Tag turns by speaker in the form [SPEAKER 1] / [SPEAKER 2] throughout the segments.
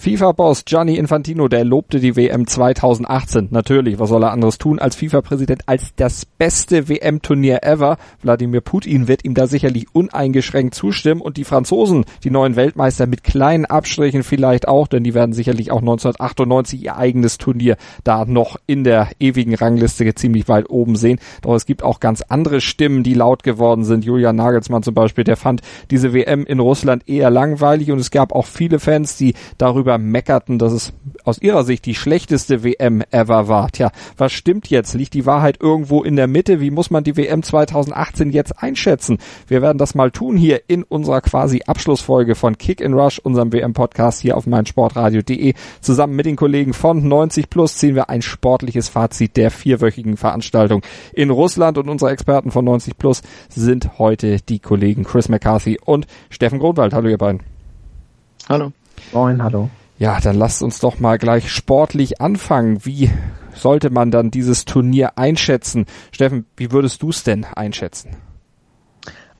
[SPEAKER 1] FIFA-Boss Gianni Infantino, der lobte die WM 2018. Natürlich, was soll er anderes tun als FIFA-Präsident als das beste WM-Turnier ever. Wladimir Putin wird ihm da sicherlich uneingeschränkt zustimmen und die Franzosen, die neuen Weltmeister mit kleinen Abstrichen vielleicht auch, denn die werden sicherlich auch 1998 ihr eigenes Turnier da noch in der ewigen Rangliste ziemlich weit oben sehen. Doch es gibt auch ganz andere Stimmen, die laut geworden sind. Julian Nagelsmann zum Beispiel, der fand diese WM in Russland eher langweilig und es gab auch viele Fans, die darüber darüber meckerten, dass es aus ihrer Sicht die schlechteste WM ever war. Tja, was stimmt jetzt? Liegt die Wahrheit irgendwo in der Mitte? Wie muss man die WM 2018 jetzt einschätzen? Wir werden das mal tun hier in unserer quasi Abschlussfolge von Kick in Rush, unserem WM-Podcast hier auf meinsportradio.de. Zusammen mit den Kollegen von 90 Plus ziehen wir ein sportliches Fazit der vierwöchigen Veranstaltung in Russland und unsere Experten von 90 Plus sind heute die Kollegen Chris McCarthy und Steffen Grunwald. Hallo ihr beiden.
[SPEAKER 2] Hallo.
[SPEAKER 3] Moin, hallo.
[SPEAKER 1] Ja, dann lasst uns doch mal gleich sportlich anfangen. Wie sollte man dann dieses Turnier einschätzen? Steffen, wie würdest du es denn einschätzen?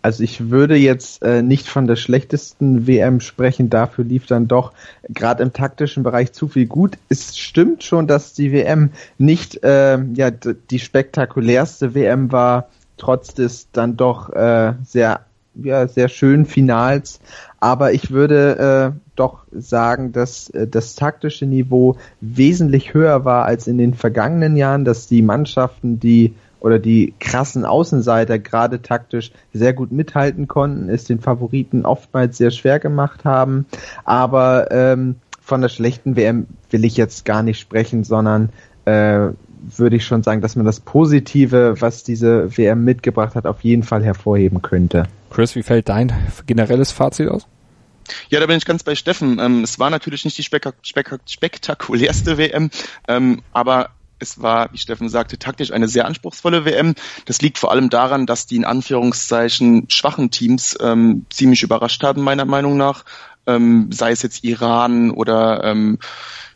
[SPEAKER 3] Also ich würde jetzt äh, nicht von der schlechtesten WM sprechen, dafür lief dann doch gerade im taktischen Bereich zu viel gut. Es stimmt schon, dass die WM nicht äh, ja, die spektakulärste WM war, trotz des dann doch äh, sehr ja, sehr schönen Finals. Aber ich würde äh, doch sagen, dass äh, das taktische Niveau wesentlich höher war als in den vergangenen Jahren, dass die Mannschaften, die oder die krassen Außenseiter gerade taktisch sehr gut mithalten konnten, es den Favoriten oftmals sehr schwer gemacht haben. Aber ähm, von der schlechten WM will ich jetzt gar nicht sprechen, sondern äh, würde ich schon sagen, dass man das Positive, was diese WM mitgebracht hat, auf jeden Fall hervorheben könnte.
[SPEAKER 1] Chris, wie fällt dein generelles Fazit aus?
[SPEAKER 2] Ja, da bin ich ganz bei Steffen. Ähm, es war natürlich nicht die spek spek spektakulärste WM, ähm, aber es war, wie Steffen sagte, taktisch eine sehr anspruchsvolle WM. Das liegt vor allem daran, dass die in Anführungszeichen schwachen Teams ähm, ziemlich überrascht haben, meiner Meinung nach. Ähm, sei es jetzt Iran oder ähm,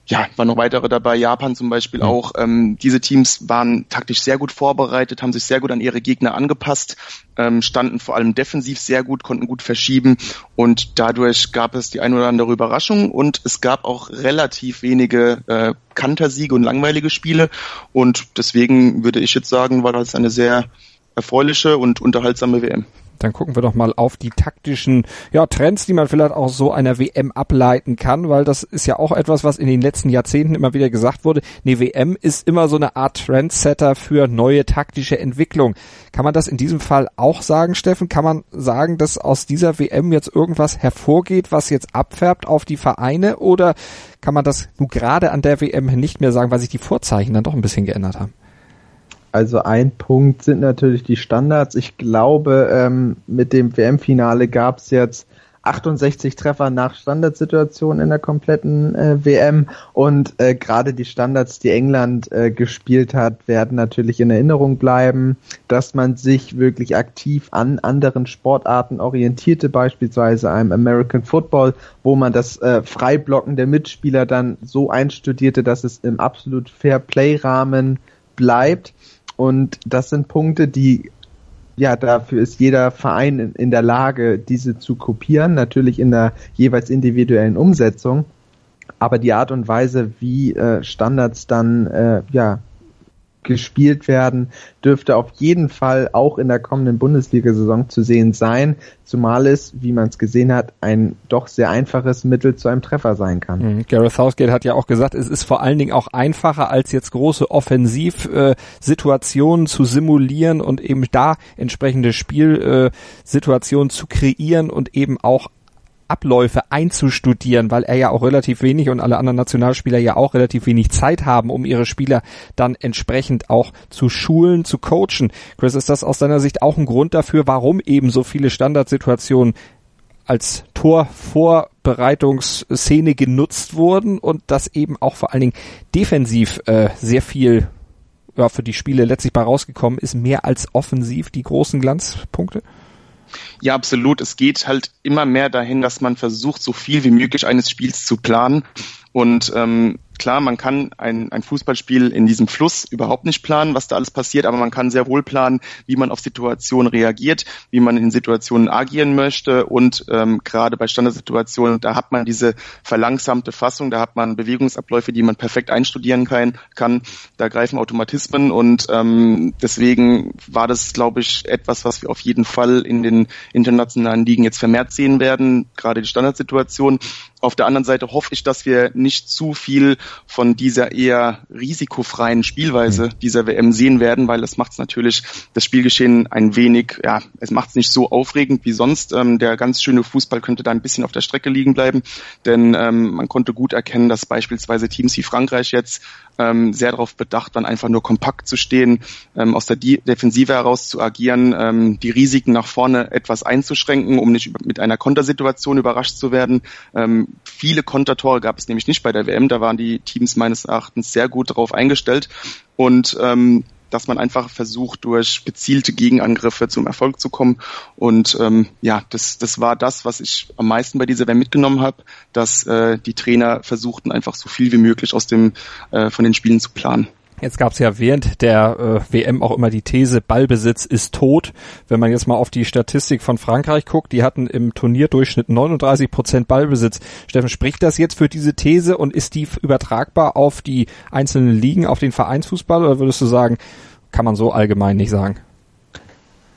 [SPEAKER 2] ja, waren noch weitere dabei, Japan zum Beispiel mhm. auch. Ähm, diese Teams waren taktisch sehr gut vorbereitet, haben sich sehr gut an ihre Gegner angepasst, ähm, standen vor allem defensiv sehr gut, konnten gut verschieben und dadurch gab es die ein oder andere Überraschung und es gab auch relativ wenige äh, Kantersiege und langweilige Spiele und deswegen würde ich jetzt sagen, war das eine sehr erfreuliche und unterhaltsame WM.
[SPEAKER 1] Dann gucken wir doch mal auf die taktischen ja, Trends, die man vielleicht auch so einer WM ableiten kann, weil das ist ja auch etwas, was in den letzten Jahrzehnten immer wieder gesagt wurde. Eine WM ist immer so eine Art Trendsetter für neue taktische Entwicklung. Kann man das in diesem Fall auch sagen, Steffen? Kann man sagen, dass aus dieser WM jetzt irgendwas hervorgeht, was jetzt abfärbt auf die Vereine? Oder kann man das nur gerade an der WM nicht mehr sagen, weil sich die Vorzeichen dann doch ein bisschen geändert haben?
[SPEAKER 3] Also ein Punkt sind natürlich die Standards. Ich glaube, ähm, mit dem WM-Finale gab es jetzt 68 Treffer nach Standardsituation in der kompletten äh, WM und äh, gerade die Standards, die England äh, gespielt hat, werden natürlich in Erinnerung bleiben, dass man sich wirklich aktiv an anderen Sportarten orientierte, beispielsweise einem American Football, wo man das äh, Freiblocken der Mitspieler dann so einstudierte, dass es im absolut Fair Play Rahmen bleibt und das sind Punkte, die ja, dafür ist jeder Verein in, der Lage, diese zu kopieren, natürlich in der jeweils individuellen Umsetzung. Aber die Art und Weise, wie äh, Standards dann äh, ja gespielt werden, dürfte auf jeden Fall auch in der kommenden Bundesliga-Saison zu sehen sein, zumal es, wie man es gesehen hat, ein doch sehr einfaches Mittel zu einem Treffer sein kann.
[SPEAKER 1] Mhm. Gareth Southgate hat ja auch gesagt, es ist vor allen Dingen auch einfacher, als jetzt große Offensivsituationen äh, zu simulieren und eben da entsprechende Spielsituationen zu kreieren und eben auch Abläufe einzustudieren, weil er ja auch relativ wenig und alle anderen Nationalspieler ja auch relativ wenig Zeit haben, um ihre Spieler dann entsprechend auch zu schulen, zu coachen. Chris, ist das aus deiner Sicht auch ein Grund dafür, warum eben so viele Standardsituationen als Torvorbereitungsszene genutzt wurden und dass eben auch vor allen Dingen defensiv äh, sehr viel ja, für die Spiele letztlich bei rausgekommen ist, mehr als offensiv die großen Glanzpunkte?
[SPEAKER 2] Ja, absolut. Es geht halt immer mehr dahin, dass man versucht, so viel wie möglich eines Spiels zu planen. Und ähm, klar, man kann ein, ein Fußballspiel in diesem Fluss überhaupt nicht planen, was da alles passiert, aber man kann sehr wohl planen, wie man auf Situationen reagiert, wie man in Situationen agieren möchte und ähm, gerade bei Standardsituationen, da hat man diese verlangsamte Fassung, da hat man Bewegungsabläufe, die man perfekt einstudieren kann, kann. da greifen Automatismen und ähm, deswegen war das, glaube ich, etwas, was wir auf jeden Fall in den internationalen Ligen jetzt vermehrt sehen werden, gerade die Standardsituation. Auf der anderen Seite hoffe ich, dass wir nicht zu viel von dieser eher risikofreien Spielweise mhm. dieser WM sehen werden, weil das macht es natürlich das Spielgeschehen ein wenig, ja, es macht es nicht so aufregend wie sonst. Ähm, der ganz schöne Fußball könnte da ein bisschen auf der Strecke liegen bleiben, denn ähm, man konnte gut erkennen, dass beispielsweise Teams wie Frankreich jetzt ähm, sehr darauf bedacht waren, einfach nur kompakt zu stehen, ähm, aus der De Defensive heraus zu agieren, ähm, die Risiken nach vorne etwas einzuschränken, um nicht mit einer Kontersituation überrascht zu werden. Ähm, viele Kontertore gab es nämlich nicht bei der WM, da waren die Teams meines Erachtens sehr gut darauf eingestellt und ähm, dass man einfach versucht, durch gezielte Gegenangriffe zum Erfolg zu kommen. Und ähm, ja, das, das war das, was ich am meisten bei dieser WM mitgenommen habe, dass äh, die Trainer versuchten, einfach so viel wie möglich aus dem äh, von den Spielen zu planen.
[SPEAKER 1] Jetzt gab es ja während der äh, WM auch immer die These, Ballbesitz ist tot. Wenn man jetzt mal auf die Statistik von Frankreich guckt, die hatten im Turnierdurchschnitt 39 Prozent Ballbesitz. Steffen, spricht das jetzt für diese These und ist die übertragbar auf die einzelnen Ligen, auf den Vereinsfußball oder würdest du sagen, kann man so allgemein nicht sagen?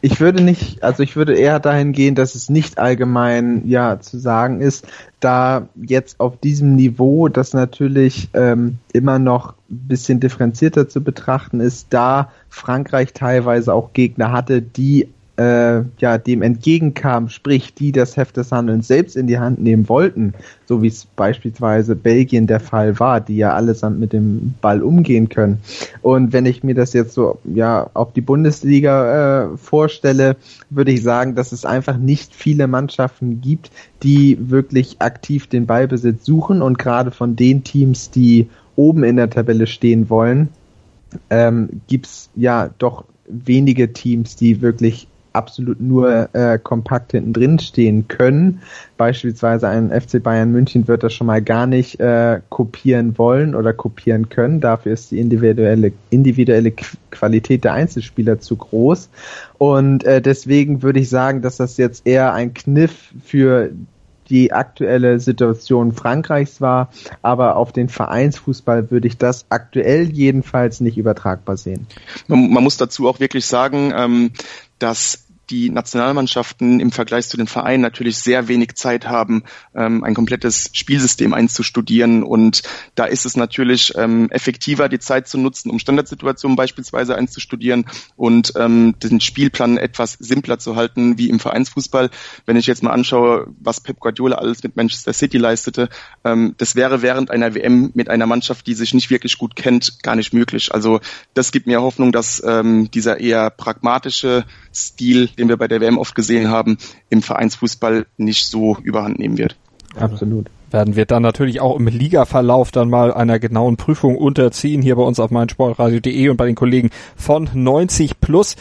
[SPEAKER 3] Ich würde nicht, also ich würde eher dahin gehen, dass es nicht allgemein ja zu sagen ist, da jetzt auf diesem Niveau, das natürlich ähm, immer noch bisschen differenzierter zu betrachten ist, da Frankreich teilweise auch Gegner hatte, die äh, ja, dem entgegenkam, sprich, die das Heft des Handelns selbst in die Hand nehmen wollten, so wie es beispielsweise Belgien der Fall war, die ja allesamt mit dem Ball umgehen können. Und wenn ich mir das jetzt so ja auf die Bundesliga äh, vorstelle, würde ich sagen, dass es einfach nicht viele Mannschaften gibt, die wirklich aktiv den Ballbesitz suchen und gerade von den Teams, die oben in der Tabelle stehen wollen, ähm, gibt's ja doch wenige Teams, die wirklich absolut nur äh, kompakt hinten drin stehen können. Beispielsweise ein FC Bayern München wird das schon mal gar nicht äh, kopieren wollen oder kopieren können. Dafür ist die individuelle, individuelle Qualität der Einzelspieler zu groß. Und äh, deswegen würde ich sagen, dass das jetzt eher ein Kniff für die aktuelle Situation Frankreichs war, aber auf den Vereinsfußball würde ich das aktuell jedenfalls nicht übertragbar sehen.
[SPEAKER 2] Man, man muss dazu auch wirklich sagen, ähm, dass die Nationalmannschaften im Vergleich zu den Vereinen natürlich sehr wenig Zeit haben, ähm, ein komplettes Spielsystem einzustudieren. Und da ist es natürlich ähm, effektiver, die Zeit zu nutzen, um Standardsituationen beispielsweise einzustudieren und ähm, den Spielplan etwas simpler zu halten wie im Vereinsfußball. Wenn ich jetzt mal anschaue, was Pep Guardiola alles mit Manchester City leistete, ähm, das wäre während einer WM mit einer Mannschaft, die sich nicht wirklich gut kennt, gar nicht möglich. Also das gibt mir Hoffnung, dass ähm, dieser eher pragmatische Stil, den wir bei der WM oft gesehen haben, im Vereinsfußball nicht so überhand nehmen wird.
[SPEAKER 1] Absolut. Werden wir dann natürlich auch im Ligaverlauf dann mal einer genauen Prüfung unterziehen, hier bei uns auf meinsportradio.de und bei den Kollegen von 90 Plus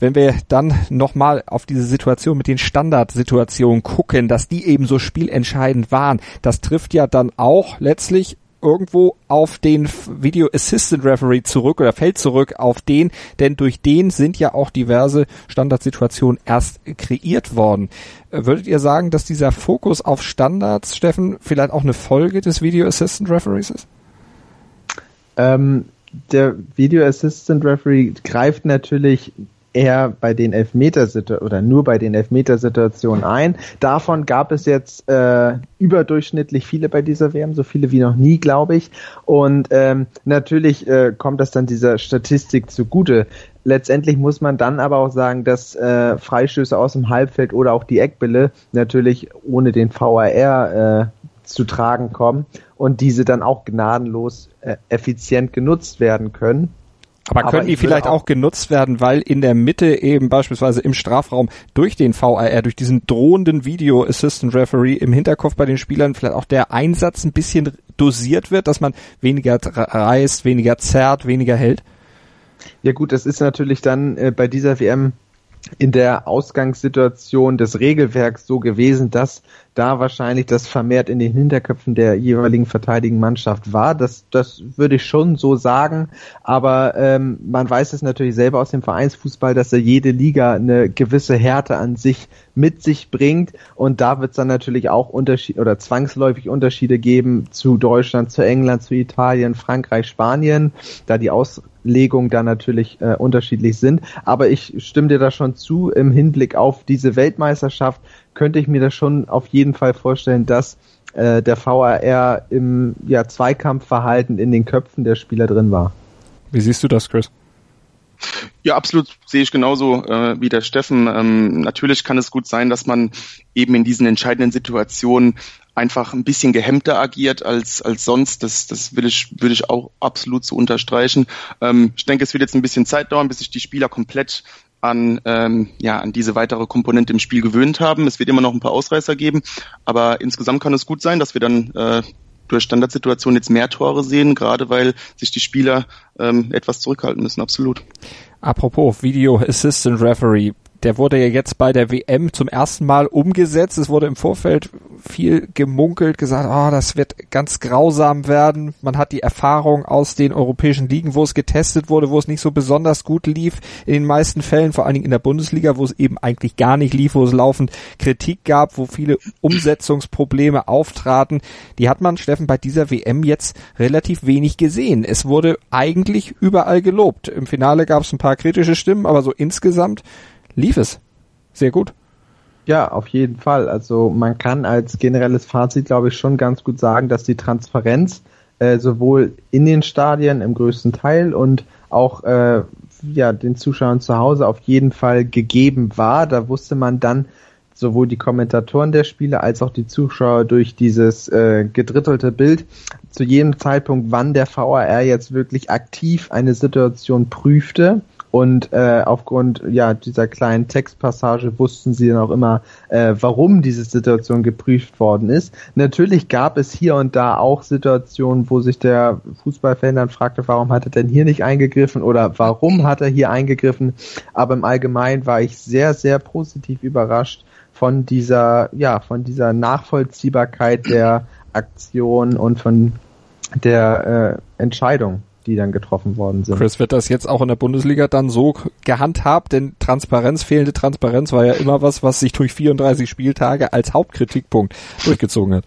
[SPEAKER 1] wenn wir dann nochmal auf diese Situation mit den Standardsituationen gucken, dass die eben so spielentscheidend waren, das trifft ja dann auch letztlich irgendwo auf den Video Assistant Referee zurück oder fällt zurück auf den, denn durch den sind ja auch diverse Standardsituationen erst kreiert worden. Äh, würdet ihr sagen, dass dieser Fokus auf Standards, Steffen, vielleicht auch eine Folge des Video Assistant Referees ist?
[SPEAKER 3] Ähm, der Video Assistant Referee greift natürlich eher bei den Elfmetersituationen oder nur bei den Elfmetersituationen ein. Davon gab es jetzt äh, überdurchschnittlich viele bei dieser WM, so viele wie noch nie, glaube ich. Und ähm, natürlich äh, kommt das dann dieser Statistik zugute. Letztendlich muss man dann aber auch sagen, dass äh, Freistöße aus dem Halbfeld oder auch die Eckbälle natürlich ohne den VAR äh, zu tragen kommen und diese dann auch gnadenlos äh, effizient genutzt werden können.
[SPEAKER 1] Aber, können die vielleicht auch, auch, genutzt werden, weil in der Mitte eben beispielsweise im Strafraum durch den VAR, durch diesen drohenden Video Assistant Referee im Hinterkopf bei den Spielern vielleicht auch der Einsatz ein bisschen dosiert wird, dass man weniger reißt, weniger zerrt, weniger hält?
[SPEAKER 3] Ja gut, das ist natürlich dann äh, bei dieser WM in der Ausgangssituation des Regelwerks so gewesen, dass da wahrscheinlich das vermehrt in den Hinterköpfen der jeweiligen verteidigen Mannschaft war. Das, das würde ich schon so sagen. Aber ähm, man weiß es natürlich selber aus dem Vereinsfußball, dass er jede Liga eine gewisse Härte an sich mit sich bringt. Und da wird es dann natürlich auch Unterschiede oder zwangsläufig Unterschiede geben zu Deutschland, zu England, zu Italien, Frankreich, Spanien, da die Auslegungen da natürlich äh, unterschiedlich sind. Aber ich stimme dir da schon zu, im Hinblick auf diese Weltmeisterschaft könnte ich mir das schon auf jeden Fall vorstellen, dass äh, der VAR im ja, Zweikampfverhalten in den Köpfen der Spieler drin war.
[SPEAKER 1] Wie siehst du das, Chris?
[SPEAKER 2] Ja, absolut sehe ich genauso äh, wie der Steffen. Ähm, natürlich kann es gut sein, dass man eben in diesen entscheidenden Situationen einfach ein bisschen gehemmter agiert als, als sonst. Das, das will ich, würde ich auch absolut so unterstreichen. Ähm, ich denke, es wird jetzt ein bisschen Zeit dauern, bis sich die Spieler komplett an, ähm, ja, an diese weitere Komponente im Spiel gewöhnt haben. Es wird immer noch ein paar Ausreißer geben, aber insgesamt kann es gut sein, dass wir dann äh, durch Standardsituationen jetzt mehr Tore sehen, gerade weil sich die Spieler ähm, etwas zurückhalten müssen, absolut.
[SPEAKER 1] Apropos Video Assistant Referee, der wurde ja jetzt bei der WM zum ersten Mal umgesetzt. Es wurde im Vorfeld viel gemunkelt, gesagt, oh, das wird ganz grausam werden. Man hat die Erfahrung aus den europäischen Ligen, wo es getestet wurde, wo es nicht so besonders gut lief. In den meisten Fällen, vor allen Dingen in der Bundesliga, wo es eben eigentlich gar nicht lief, wo es laufend Kritik gab, wo viele Umsetzungsprobleme auftraten. Die hat man, Steffen, bei dieser WM jetzt relativ wenig gesehen. Es wurde eigentlich überall gelobt. Im Finale gab es ein paar kritische Stimmen, aber so insgesamt lief es sehr gut.
[SPEAKER 3] Ja, auf jeden Fall. Also man kann als generelles Fazit, glaube ich, schon ganz gut sagen, dass die Transparenz äh, sowohl in den Stadien im größten Teil und auch äh, ja, den Zuschauern zu Hause auf jeden Fall gegeben war. Da wusste man dann sowohl die Kommentatoren der Spiele als auch die Zuschauer durch dieses äh, gedrittelte Bild zu jedem Zeitpunkt, wann der VAR jetzt wirklich aktiv eine Situation prüfte und äh, aufgrund ja dieser kleinen Textpassage wussten sie dann auch immer, äh, warum diese Situation geprüft worden ist. Natürlich gab es hier und da auch Situationen, wo sich der Fußballfan dann fragte, warum hat er denn hier nicht eingegriffen oder warum hat er hier eingegriffen. Aber im Allgemeinen war ich sehr, sehr positiv überrascht von dieser, ja, von dieser Nachvollziehbarkeit der Aktion und von der äh, Entscheidung die dann getroffen worden sind.
[SPEAKER 1] Chris, wird das jetzt auch in der Bundesliga dann so gehandhabt? Denn Transparenz, fehlende Transparenz war ja immer was, was sich durch 34 Spieltage als Hauptkritikpunkt durchgezogen hat.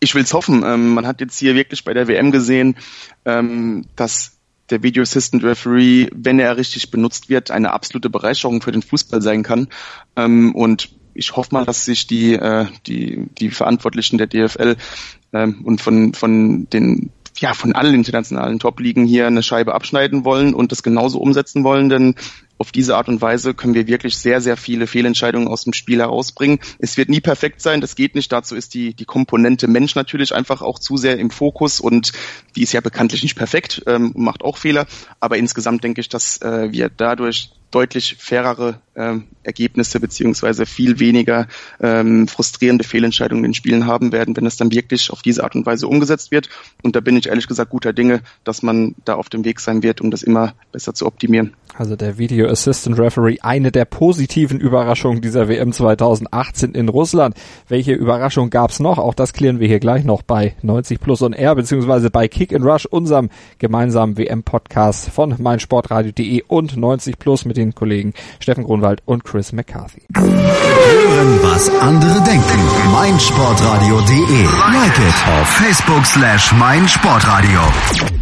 [SPEAKER 2] Ich will's hoffen. Ähm, man hat jetzt hier wirklich bei der WM gesehen, ähm, dass der Video Assistant Referee, wenn er richtig benutzt wird, eine absolute Bereicherung für den Fußball sein kann. Ähm, und ich hoffe mal, dass sich die, äh, die, die Verantwortlichen der DFL ähm, und von, von den ja, von allen internationalen Top-Ligen hier eine Scheibe abschneiden wollen und das genauso umsetzen wollen, denn auf diese Art und Weise können wir wirklich sehr, sehr viele Fehlentscheidungen aus dem Spiel herausbringen. Es wird nie perfekt sein, das geht nicht. Dazu ist die, die Komponente Mensch natürlich einfach auch zu sehr im Fokus und die ist ja bekanntlich nicht perfekt, ähm, macht auch Fehler. Aber insgesamt denke ich, dass äh, wir dadurch deutlich fairere ähm, Ergebnisse beziehungsweise viel weniger ähm, frustrierende Fehlentscheidungen in Spielen haben werden, wenn es dann wirklich auf diese Art und Weise umgesetzt wird. Und da bin ich ehrlich gesagt guter Dinge, dass man da auf dem Weg sein wird, um das immer besser zu optimieren.
[SPEAKER 1] Also der Video Assistant Referee, eine der positiven Überraschungen dieser WM 2018 in Russland. Welche Überraschung gab's noch? Auch das klären wir hier gleich noch bei 90 Plus und R beziehungsweise bei Kick and Rush, unserem gemeinsamen WM-Podcast von meinsportradio.de und 90 Plus mit den Kollegen Steffen Grunwald und Chris McCarthy.
[SPEAKER 4] Hören, was andere denken. meinsportradio.de. Like it auf Facebook slash meinsportradio.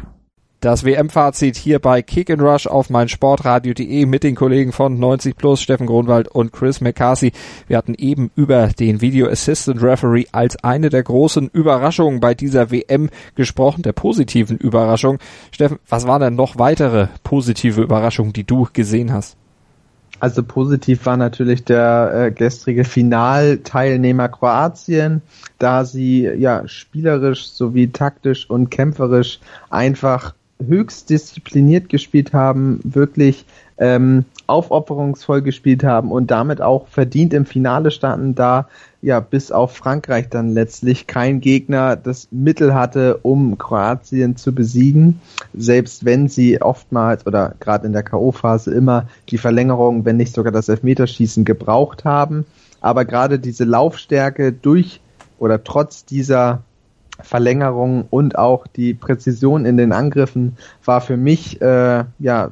[SPEAKER 1] Das WM-Fazit hier bei Kick and Rush auf meinsportradio.de mit den Kollegen von 90 Plus, Steffen Grunwald und Chris McCarthy. Wir hatten eben über den Video Assistant Referee als eine der großen Überraschungen bei dieser WM gesprochen, der positiven Überraschung. Steffen, was waren denn noch weitere positive Überraschungen, die du gesehen hast?
[SPEAKER 3] Also positiv war natürlich der äh, gestrige Finalteilnehmer Kroatien, da sie ja spielerisch sowie taktisch und kämpferisch einfach höchst diszipliniert gespielt haben, wirklich ähm, aufopferungsvoll gespielt haben und damit auch verdient im Finale standen, da ja bis auf Frankreich dann letztlich kein Gegner das Mittel hatte, um Kroatien zu besiegen, selbst wenn sie oftmals oder gerade in der KO-Phase immer die Verlängerung, wenn nicht sogar das Elfmeterschießen gebraucht haben. Aber gerade diese Laufstärke durch oder trotz dieser Verlängerung und auch die Präzision in den Angriffen war für mich äh, ja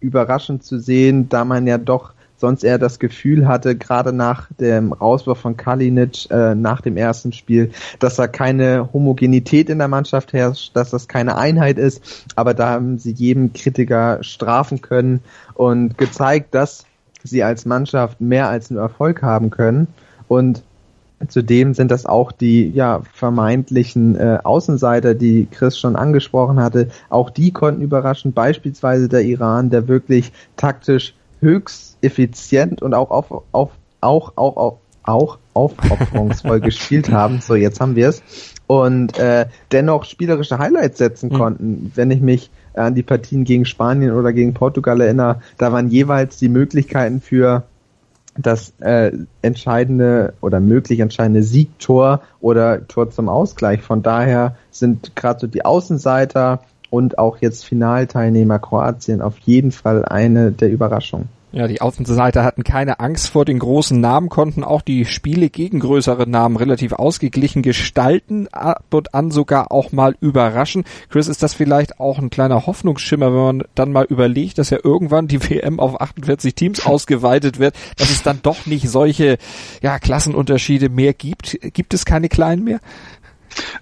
[SPEAKER 3] überraschend zu sehen, da man ja doch sonst eher das Gefühl hatte, gerade nach dem Rauswurf von Kalinic äh, nach dem ersten Spiel, dass da keine Homogenität in der Mannschaft herrscht, dass das keine Einheit ist. Aber da haben sie jedem Kritiker strafen können und gezeigt, dass sie als Mannschaft mehr als nur Erfolg haben können. Und Zudem sind das auch die ja vermeintlichen äh, Außenseiter, die Chris schon angesprochen hatte. Auch die konnten überraschen, beispielsweise der Iran, der wirklich taktisch höchst effizient und auch auf, auf auch auch auch auch aufopferungsvoll gespielt haben. So, jetzt haben wir es. Und äh, dennoch spielerische Highlights setzen mhm. konnten. Wenn ich mich an die Partien gegen Spanien oder gegen Portugal erinnere, da waren jeweils die Möglichkeiten für das äh, entscheidende oder möglich entscheidende Siegtor oder Tor zum Ausgleich. Von daher sind gerade so die Außenseiter und auch jetzt Finalteilnehmer Kroatien auf jeden Fall eine der Überraschungen.
[SPEAKER 1] Ja, die Außenseiter hatten keine Angst vor den großen Namen, konnten auch die Spiele gegen größere Namen relativ ausgeglichen gestalten, ab und an sogar auch mal überraschen. Chris, ist das vielleicht auch ein kleiner Hoffnungsschimmer, wenn man dann mal überlegt, dass ja irgendwann die WM auf 48 Teams ausgeweitet wird, dass es dann doch nicht solche ja, Klassenunterschiede mehr gibt? Gibt es keine kleinen mehr?